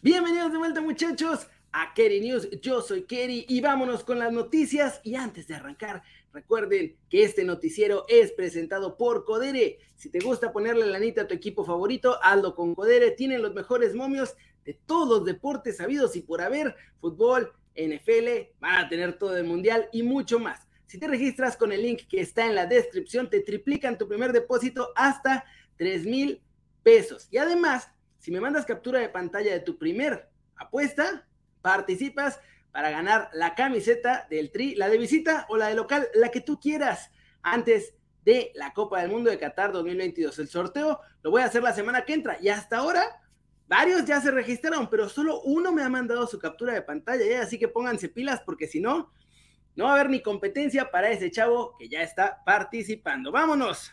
Bienvenidos de vuelta muchachos a Kerry News. Yo soy Kerry y vámonos con las noticias. Y antes de arrancar, recuerden que este noticiero es presentado por Codere. Si te gusta ponerle la lanita a tu equipo favorito, hazlo con Codere. Tienen los mejores momios de todos los deportes sabidos y por haber, fútbol, NFL, van a tener todo el mundial y mucho más. Si te registras con el link que está en la descripción, te triplican tu primer depósito hasta 3 mil pesos. Y además, si me mandas captura de pantalla de tu primer apuesta, participas para ganar la camiseta del Tri, la de visita o la de local, la que tú quieras, antes de la Copa del Mundo de Qatar 2022. El sorteo lo voy a hacer la semana que entra y hasta ahora varios ya se registraron, pero solo uno me ha mandado su captura de pantalla, ¿eh? así que pónganse pilas porque si no, no va a haber ni competencia para ese chavo que ya está participando. Vámonos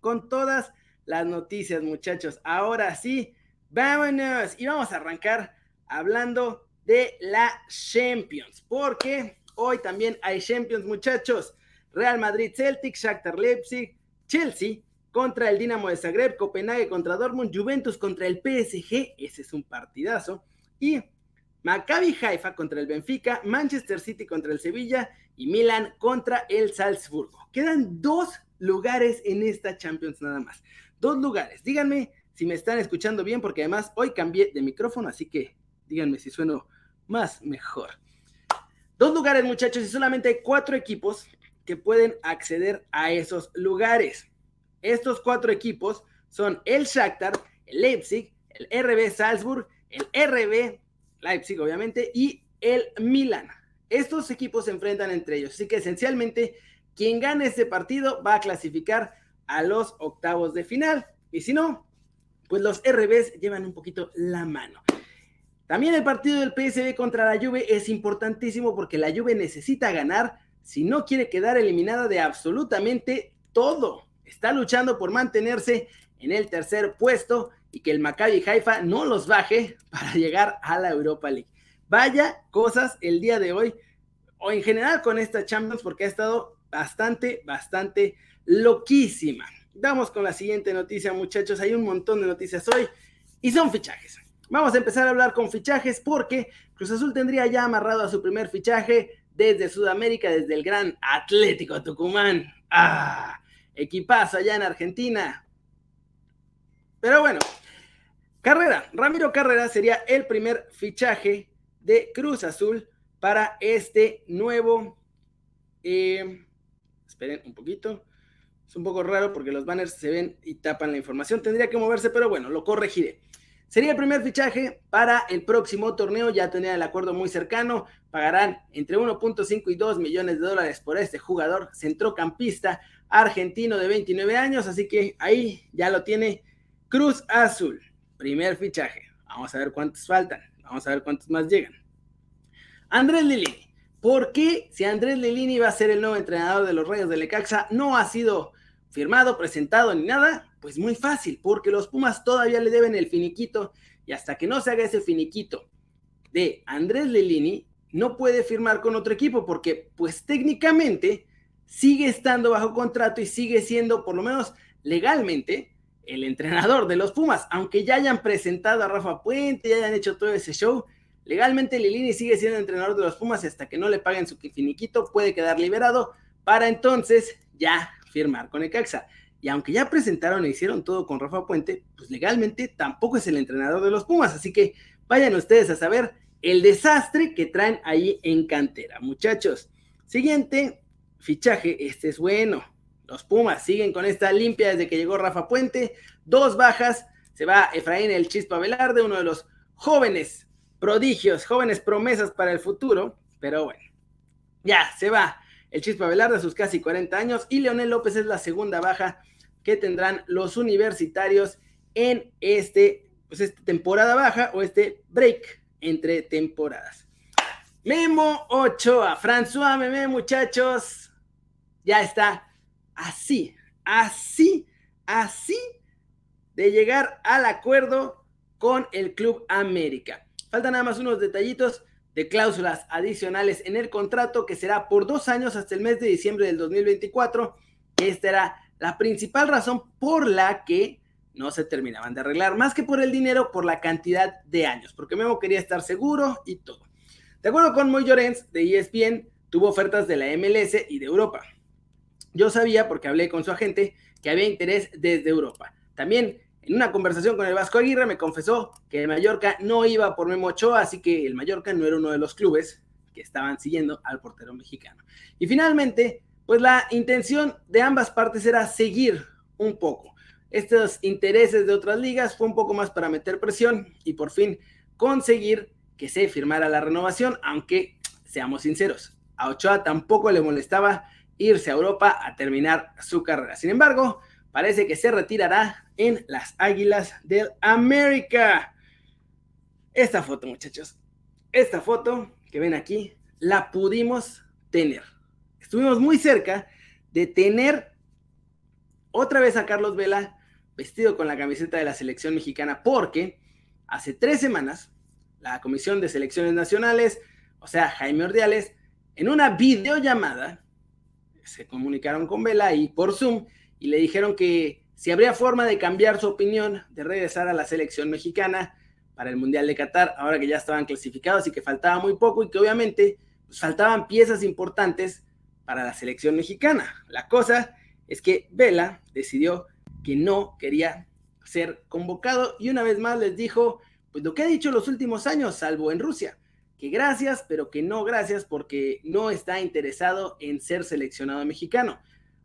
con todas las noticias, muchachos. Ahora sí, vámonos. Y vamos a arrancar hablando de la Champions, porque hoy también hay Champions, muchachos. Real Madrid, Celtic, Shakhtar Leipzig, Chelsea contra el Dinamo de Zagreb, Copenhague contra Dortmund, Juventus contra el PSG, ese es un partidazo, y Maccabi Haifa contra el Benfica, Manchester City contra el Sevilla y Milan contra el Salzburgo. Quedan dos lugares en esta Champions nada más dos lugares. Díganme si me están escuchando bien, porque además hoy cambié de micrófono, así que díganme si sueno más mejor. Dos lugares, muchachos, y solamente hay cuatro equipos que pueden acceder a esos lugares. Estos cuatro equipos son el Shakhtar, el Leipzig, el RB Salzburg, el RB Leipzig, obviamente, y el Milan. Estos equipos se enfrentan entre ellos, así que esencialmente quien gane este partido va a clasificar a los octavos de final. Y si no, pues los RBs llevan un poquito la mano. También el partido del PSV contra la Juve es importantísimo porque la Juve necesita ganar si no quiere quedar eliminada de absolutamente todo. Está luchando por mantenerse en el tercer puesto y que el Maccabi Haifa no los baje para llegar a la Europa League. Vaya cosas el día de hoy o en general con esta Champions porque ha estado bastante, bastante loquísima. Vamos con la siguiente noticia, muchachos. Hay un montón de noticias hoy y son fichajes. Vamos a empezar a hablar con fichajes porque Cruz Azul tendría ya amarrado a su primer fichaje desde Sudamérica, desde el gran Atlético Tucumán. ¡Ah! Equipazo allá en Argentina. Pero bueno, Carrera, Ramiro Carrera sería el primer fichaje de Cruz Azul para este nuevo. Eh, esperen un poquito. Es un poco raro porque los banners se ven y tapan la información. Tendría que moverse, pero bueno, lo corregiré. Sería el primer fichaje para el próximo torneo. Ya tenía el acuerdo muy cercano. Pagarán entre 1.5 y 2 millones de dólares por este jugador centrocampista argentino de 29 años. Así que ahí ya lo tiene Cruz Azul. Primer fichaje. Vamos a ver cuántos faltan. Vamos a ver cuántos más llegan. Andrés Lilini. ¿Por qué si Andrés Lilini va a ser el nuevo entrenador de los Reyes de Lecaxa no ha sido firmado, presentado ni nada, pues muy fácil, porque los Pumas todavía le deben el finiquito y hasta que no se haga ese finiquito de Andrés Lelini, no puede firmar con otro equipo porque pues técnicamente sigue estando bajo contrato y sigue siendo por lo menos legalmente el entrenador de los Pumas, aunque ya hayan presentado a Rafa Puente, ya hayan hecho todo ese show, legalmente Lilini sigue siendo entrenador de los Pumas y hasta que no le paguen su finiquito puede quedar liberado para entonces ya firmar con Ecaxa. Y aunque ya presentaron e hicieron todo con Rafa Puente, pues legalmente tampoco es el entrenador de los Pumas. Así que vayan ustedes a saber el desastre que traen ahí en cantera. Muchachos, siguiente fichaje, este es bueno. Los Pumas siguen con esta limpia desde que llegó Rafa Puente. Dos bajas, se va Efraín el Chispa Velarde, uno de los jóvenes prodigios, jóvenes promesas para el futuro. Pero bueno, ya se va el Chispa Velarde sus casi 40 años y Leonel López es la segunda baja que tendrán los universitarios en este, pues esta temporada baja o este break entre temporadas. Memo Ochoa, François Meme, muchachos, ya está así, así, así de llegar al acuerdo con el Club América. Faltan nada más unos detallitos de cláusulas adicionales en el contrato que será por dos años hasta el mes de diciembre del 2024. Esta era la principal razón por la que no se terminaban de arreglar, más que por el dinero, por la cantidad de años, porque Memo quería estar seguro y todo. De acuerdo con Moy Llorens de ESPN, tuvo ofertas de la MLS y de Europa. Yo sabía, porque hablé con su agente, que había interés desde Europa. También en una conversación con el Vasco Aguirre me confesó que el Mallorca no iba por Memo Ochoa, así que el Mallorca no era uno de los clubes que estaban siguiendo al portero mexicano. Y finalmente, pues la intención de ambas partes era seguir un poco. Estos intereses de otras ligas fue un poco más para meter presión y por fin conseguir que se firmara la renovación, aunque seamos sinceros, a Ochoa tampoco le molestaba irse a Europa a terminar su carrera. Sin embargo, parece que se retirará en las Águilas del América. Esta foto, muchachos, esta foto que ven aquí, la pudimos tener. Estuvimos muy cerca de tener otra vez a Carlos Vela vestido con la camiseta de la selección mexicana porque hace tres semanas la Comisión de Selecciones Nacionales, o sea, Jaime Ordiales, en una videollamada se comunicaron con Vela y por Zoom y le dijeron que si habría forma de cambiar su opinión de regresar a la selección mexicana para el Mundial de Qatar, ahora que ya estaban clasificados y que faltaba muy poco y que obviamente pues, faltaban piezas importantes para la selección mexicana. La cosa es que Vela decidió que no quería ser convocado y una vez más les dijo pues lo que ha dicho los últimos años, salvo en Rusia, que gracias, pero que no gracias porque no está interesado en ser seleccionado mexicano.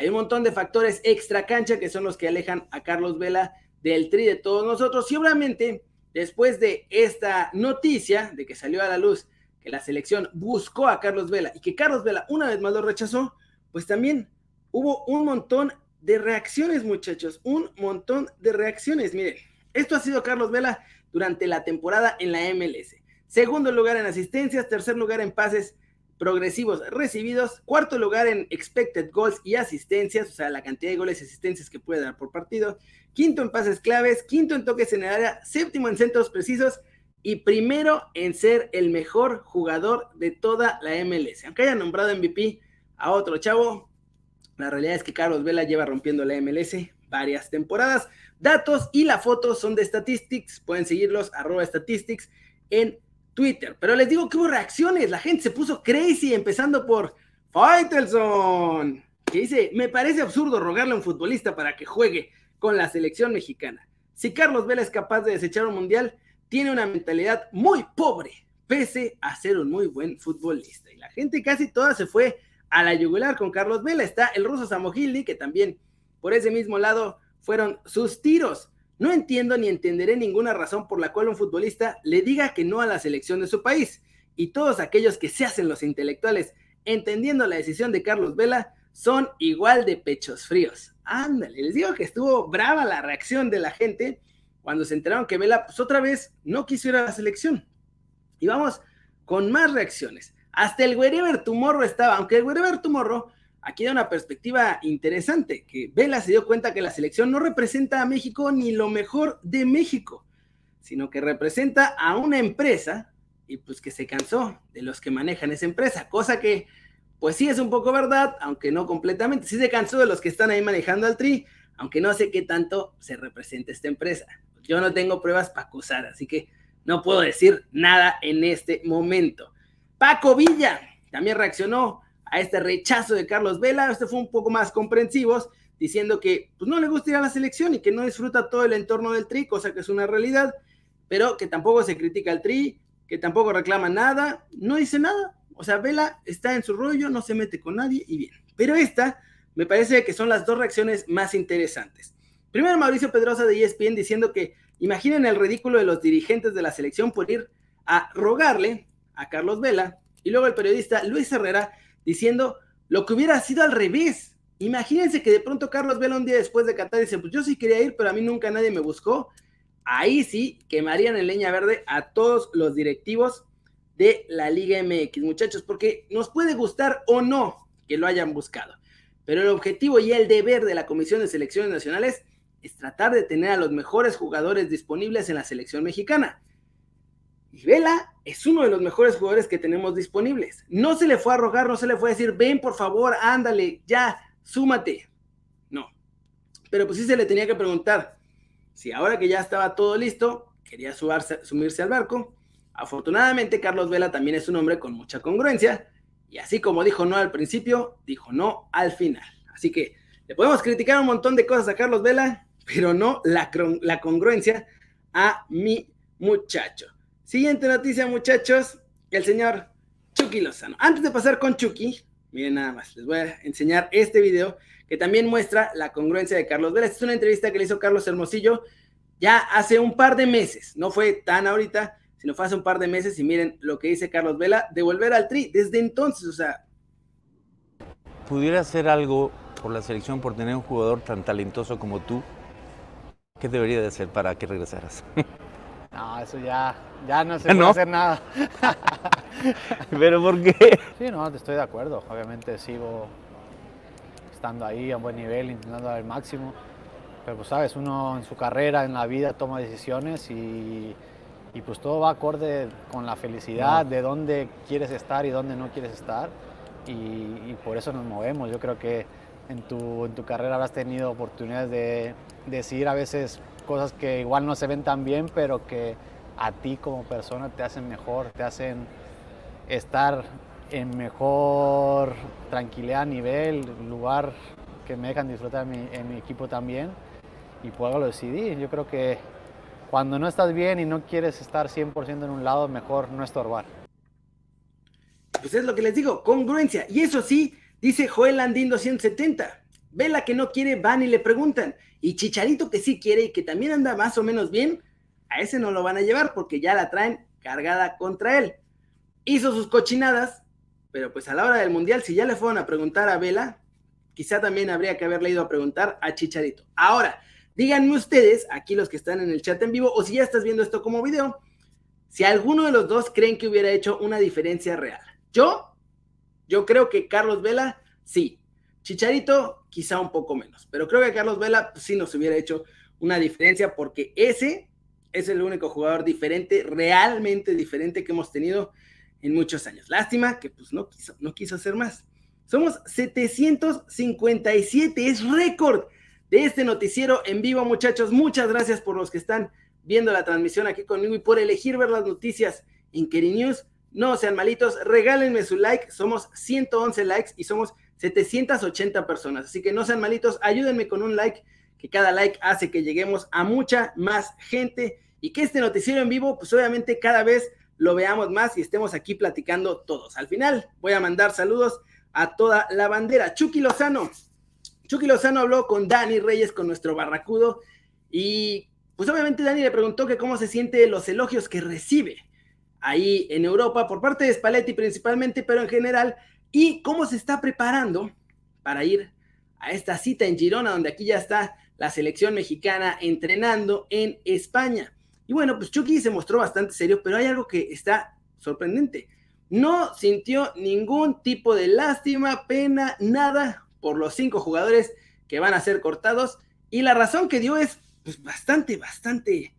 Hay un montón de factores extra cancha que son los que alejan a Carlos Vela del tri de todos nosotros y obviamente después de esta noticia de que salió a la luz que la selección buscó a Carlos Vela y que Carlos Vela una vez más lo rechazó, pues también hubo un montón de reacciones, muchachos, un montón de reacciones. Miren, esto ha sido Carlos Vela durante la temporada en la MLS. Segundo lugar en asistencias, tercer lugar en pases progresivos recibidos, cuarto lugar en expected goals y asistencias, o sea, la cantidad de goles y asistencias que puede dar por partido, quinto en pases claves, quinto en toques en el área, séptimo en centros precisos y primero en ser el mejor jugador de toda la MLS. Aunque haya nombrado MVP a otro chavo, la realidad es que Carlos Vela lleva rompiendo la MLS varias temporadas. Datos y la foto son de Statistics. Pueden seguirlos, arroba Statistics, en Twitter. Pero les digo que hubo reacciones. La gente se puso crazy, empezando por Faitelson, que dice: Me parece absurdo rogarle a un futbolista para que juegue con la selección mexicana. Si Carlos Vela es capaz de desechar un mundial, tiene una mentalidad muy pobre, pese a ser un muy buen futbolista. Y la gente casi toda se fue a la yugular con Carlos Vela. Está el ruso Samogildi, que también por ese mismo lado fueron sus tiros. No entiendo ni entenderé ninguna razón por la cual un futbolista le diga que no a la selección de su país. Y todos aquellos que se hacen los intelectuales entendiendo la decisión de Carlos Vela son igual de pechos fríos. Ándale, les digo que estuvo brava la reacción de la gente cuando se enteraron que Vela pues otra vez no quiso ir a la selección. Y vamos con más reacciones. Hasta el Wherever Tomorrow estaba, aunque el Wherever Tomorrow aquí da una perspectiva interesante, que Vela se dio cuenta que la selección no representa a México ni lo mejor de México, sino que representa a una empresa y pues que se cansó de los que manejan esa empresa, cosa que pues sí es un poco verdad, aunque no completamente, sí se cansó de los que están ahí manejando al tri, aunque no sé qué tanto se representa esta empresa. Yo no tengo pruebas para acusar, así que no puedo decir nada en este momento. Paco Villa también reaccionó a este rechazo de Carlos Vela. Este fue un poco más comprensivos, diciendo que pues, no le gusta ir a la selección y que no disfruta todo el entorno del Tri, cosa que es una realidad, pero que tampoco se critica al Tri, que tampoco reclama nada, no dice nada. O sea, Vela está en su rollo, no se mete con nadie y bien. Pero esta me parece que son las dos reacciones más interesantes. Primero, Mauricio Pedrosa de ESPN diciendo que imaginen el ridículo de los dirigentes de la selección por ir a rogarle a Carlos Vela. Y luego el periodista Luis Herrera diciendo lo que hubiera sido al revés. Imagínense que de pronto Carlos Vela un día después de Qatar dice, pues yo sí quería ir, pero a mí nunca nadie me buscó. Ahí sí quemarían en leña verde a todos los directivos de la Liga MX, muchachos, porque nos puede gustar o no que lo hayan buscado. Pero el objetivo y el deber de la Comisión de Selecciones Nacionales es tratar de tener a los mejores jugadores disponibles en la selección mexicana. Y Vela es uno de los mejores jugadores que tenemos disponibles. No se le fue a rogar, no se le fue a decir, ven por favor, ándale, ya, súmate. No. Pero pues sí se le tenía que preguntar, si ahora que ya estaba todo listo, quería sumirse al barco. Afortunadamente, Carlos Vela también es un hombre con mucha congruencia, y así como dijo no al principio, dijo no al final. Así que le podemos criticar un montón de cosas a Carlos Vela, pero no la, la congruencia a mi muchacho. Siguiente noticia, muchachos, el señor Chucky Lozano. Antes de pasar con Chucky, miren nada más, les voy a enseñar este video que también muestra la congruencia de Carlos Vela. Es una entrevista que le hizo Carlos Hermosillo ya hace un par de meses, no fue tan ahorita, sino fue hace un par de meses y miren lo que dice Carlos Vela de volver al Tri desde entonces, o sea. ¿Pudiera hacer algo por la selección por tener un jugador tan talentoso como tú? ¿Qué debería de hacer para que regresaras? No, eso ya, ya no se puede hacer nada. ¿Pero por qué? Sí, no, estoy de acuerdo. Obviamente sigo estando ahí a buen nivel, intentando dar el máximo. Pero pues sabes, uno en su carrera, en la vida, toma decisiones y, y pues todo va acorde con la felicidad, de dónde quieres estar y dónde no quieres estar. Y, y, por eso nos movemos. Yo creo que en tu, en tu carrera habrás tenido oportunidades de decidir a veces cosas que igual no se ven tan bien, pero que a ti como persona te hacen mejor, te hacen estar en mejor tranquilidad nivel, lugar que me dejan disfrutar en mi, equipo también. Y por algo lo decidí. Yo creo que cuando no estás bien y no quieres estar 100% en un lado, mejor no estorbar. Pues es lo que les digo, congruencia. Y eso sí, dice Joel Andín 270. Vela que no quiere, van y le preguntan. Y Chicharito que sí quiere y que también anda más o menos bien, a ese no lo van a llevar porque ya la traen cargada contra él. Hizo sus cochinadas, pero pues a la hora del Mundial, si ya le fueron a preguntar a Vela, quizá también habría que haberle ido a preguntar a Chicharito. Ahora, díganme ustedes, aquí los que están en el chat en vivo, o si ya estás viendo esto como video, si alguno de los dos creen que hubiera hecho una diferencia real. Yo, yo creo que Carlos Vela, sí, Chicharito, quizá un poco menos, pero creo que Carlos Vela sí nos hubiera hecho una diferencia porque ese es el único jugador diferente, realmente diferente que hemos tenido en muchos años. Lástima que pues no quiso, no quiso hacer más. Somos 757, es récord de este noticiero en vivo, muchachos. Muchas gracias por los que están viendo la transmisión aquí conmigo y por elegir ver las noticias en Keri News. No sean malitos, regálenme su like. Somos 111 likes y somos 780 personas. Así que no sean malitos, ayúdenme con un like, que cada like hace que lleguemos a mucha más gente y que este noticiero en vivo, pues obviamente cada vez lo veamos más y estemos aquí platicando todos. Al final voy a mandar saludos a toda la bandera. Chucky Lozano. Chucky Lozano habló con Dani Reyes, con nuestro barracudo, y pues obviamente Dani le preguntó que cómo se siente los elogios que recibe ahí en Europa por parte de Spalletti principalmente, pero en general y cómo se está preparando para ir a esta cita en Girona, donde aquí ya está la selección mexicana entrenando en España. Y bueno, pues Chucky se mostró bastante serio, pero hay algo que está sorprendente. No sintió ningún tipo de lástima, pena, nada por los cinco jugadores que van a ser cortados. Y la razón que dio es pues, bastante, bastante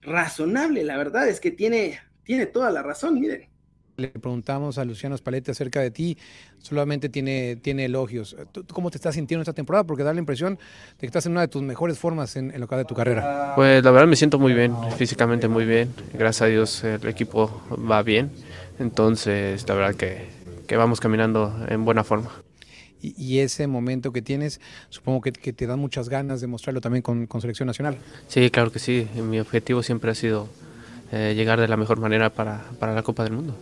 razonable. La verdad es que tiene, tiene toda la razón, miren. Le preguntamos a Luciano Spalletti acerca de ti, solamente tiene, tiene elogios. ¿Cómo te estás sintiendo esta temporada? Porque da la impresión de que estás en una de tus mejores formas en, lo que va de tu carrera. Pues la verdad me siento muy bien, físicamente muy bien. Gracias a Dios el equipo va bien. Entonces, la verdad que, que vamos caminando en buena forma. Y, ese momento que tienes, supongo que, que, te da muchas ganas de mostrarlo también con, con, selección nacional. Sí, claro que sí. Mi objetivo siempre ha sido eh, llegar de la mejor manera para, para la Copa del Mundo.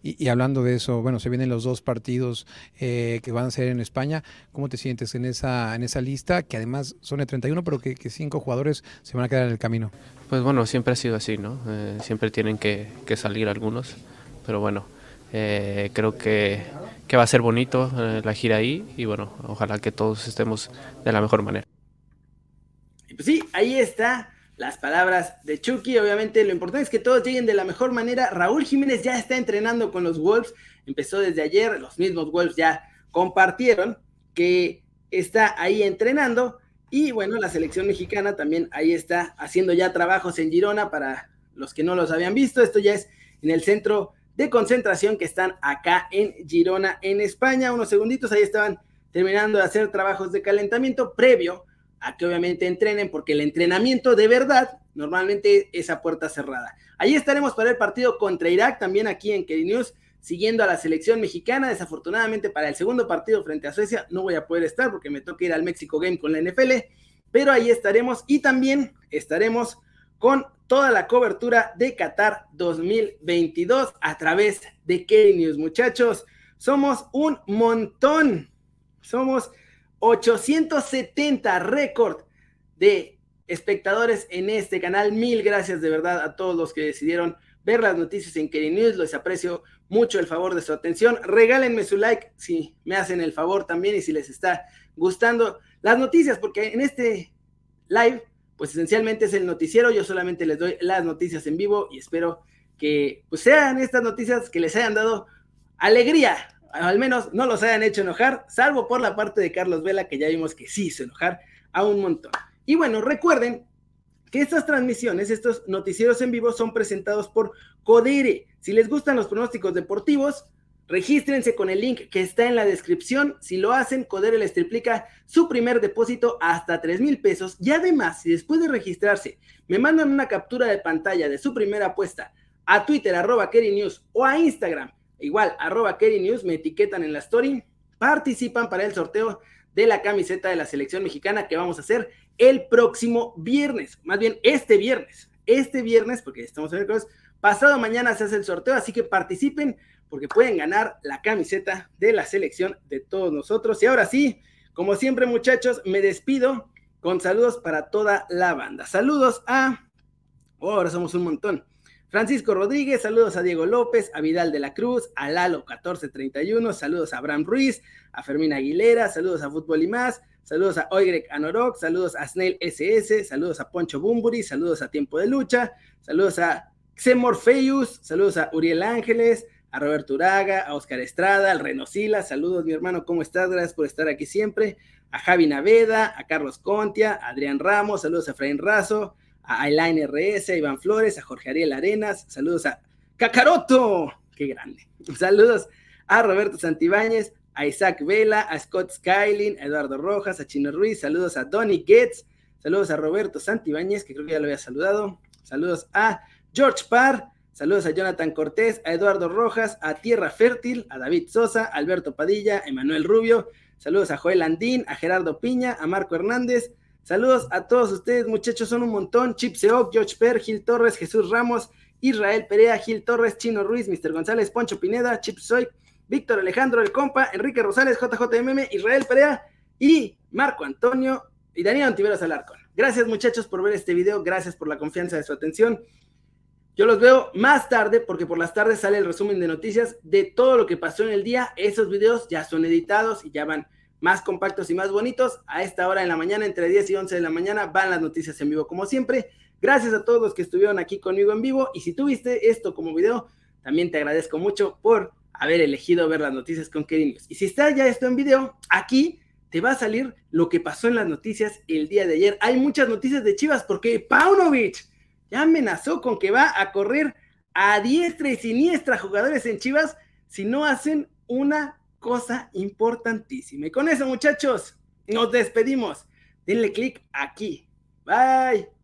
Y, hablando de eso, bueno, se vienen los dos partidos eh, que van a ser en España. ¿Cómo te sientes en esa, en esa lista, que además son de 31, pero que, cinco jugadores se van a quedar en el camino? Pues bueno, siempre ha sido así, ¿no? Eh, siempre tienen que, salir algunos, pero bueno, eh, creo que, que, va a ser bonito la gira ahí y bueno, ojalá que todos estemos de la mejor manera. Pues sí, ahí está las palabras de Chucky. Obviamente lo importante es que todos lleguen de la mejor manera. Raúl Jiménez ya está entrenando con los Wolves. Empezó desde ayer. Los mismos Wolves ya compartieron que está ahí entrenando. Y bueno, la selección mexicana también ahí está haciendo ya trabajos en Girona para los que no los habían visto. Esto ya es en el centro de concentración que están acá en Girona, en España. Unos segunditos, ahí estaban terminando de hacer trabajos de calentamiento previo a que obviamente entrenen, porque el entrenamiento de verdad normalmente es a puerta cerrada. Ahí estaremos para el partido contra Irak, también aquí en Keri News, siguiendo a la selección mexicana. Desafortunadamente para el segundo partido frente a Suecia no voy a poder estar porque me toca ir al México Game con la NFL, pero ahí estaremos y también estaremos con toda la cobertura de Qatar 2022 a través de Keri News. Muchachos, somos un montón. Somos 870 récord de espectadores en este canal. Mil gracias de verdad a todos los que decidieron ver las noticias en Keri News. Les aprecio mucho el favor de su atención. Regálenme su like si me hacen el favor también y si les está gustando las noticias, porque en este live, pues esencialmente es el noticiero. Yo solamente les doy las noticias en vivo y espero que pues sean estas noticias que les hayan dado alegría al menos no los hayan hecho enojar, salvo por la parte de Carlos Vela, que ya vimos que sí hizo enojar a un montón. Y bueno, recuerden que estas transmisiones, estos noticieros en vivo son presentados por Codere. Si les gustan los pronósticos deportivos, regístrense con el link que está en la descripción. Si lo hacen, Codere les triplica su primer depósito hasta 3 mil pesos. Y además, si después de registrarse me mandan una captura de pantalla de su primera apuesta a Twitter, arroba News o a Instagram, igual, arroba Kerry News, me etiquetan en la story, participan para el sorteo de la camiseta de la selección mexicana que vamos a hacer el próximo viernes, más bien este viernes, este viernes, porque estamos en el jueves, pasado mañana se hace el sorteo, así que participen porque pueden ganar la camiseta de la selección de todos nosotros. Y ahora sí, como siempre muchachos, me despido con saludos para toda la banda. Saludos a... Oh, ahora somos un montón. Francisco Rodríguez, saludos a Diego López, a Vidal de la Cruz, a Lalo 1431, saludos a Abraham Ruiz, a Fermín Aguilera, saludos a Fútbol y más, saludos a Oigrek Anorok, saludos a Snail SS, saludos a Poncho Bumburi, saludos a Tiempo de Lucha, saludos a Xemorfeus, saludos a Uriel Ángeles, a Roberto Uraga, a Oscar Estrada, al Renosila, saludos mi hermano, ¿cómo estás? Gracias por estar aquí siempre, a Javi Naveda, a Carlos Contia, a Adrián Ramos, saludos a Efraín Razo, a Aileen RS, a Iván Flores, a Jorge Ariel Arenas, saludos a Cacaroto, qué grande, saludos a Roberto Santibáñez, a Isaac Vela, a Scott Skylin, a Eduardo Rojas, a Chino Ruiz, saludos a Donny Getz, saludos a Roberto Santibáñez, que creo que ya lo había saludado, saludos a George Parr, saludos a Jonathan Cortés, a Eduardo Rojas, a Tierra Fértil, a David Sosa, Alberto Padilla, a Emanuel Rubio, saludos a Joel Andín, a Gerardo Piña, a Marco Hernández, Saludos a todos ustedes, muchachos, son un montón. Chip Seok, George Per, Gil Torres, Jesús Ramos, Israel Perea, Gil Torres, Chino Ruiz, Mr. González, Poncho Pineda, Chip Soy, Víctor Alejandro El Compa, Enrique Rosales, JJMM, Israel Perea y Marco Antonio y Daniel Antiveros Alarcón. Gracias, muchachos, por ver este video. Gracias por la confianza de su atención. Yo los veo más tarde porque por las tardes sale el resumen de noticias de todo lo que pasó en el día. Esos videos ya son editados y ya van más compactos y más bonitos. A esta hora en la mañana, entre 10 y 11 de la mañana, van las noticias en vivo como siempre. Gracias a todos los que estuvieron aquí conmigo en vivo. Y si tuviste esto como video, también te agradezco mucho por haber elegido ver las noticias con News. Y si está ya esto en video, aquí te va a salir lo que pasó en las noticias el día de ayer. Hay muchas noticias de Chivas porque Paunovic ya amenazó con que va a correr a diestra y siniestra jugadores en Chivas si no hacen una cosa importantísima. Y con eso, muchachos, nos despedimos. Denle clic aquí. Bye.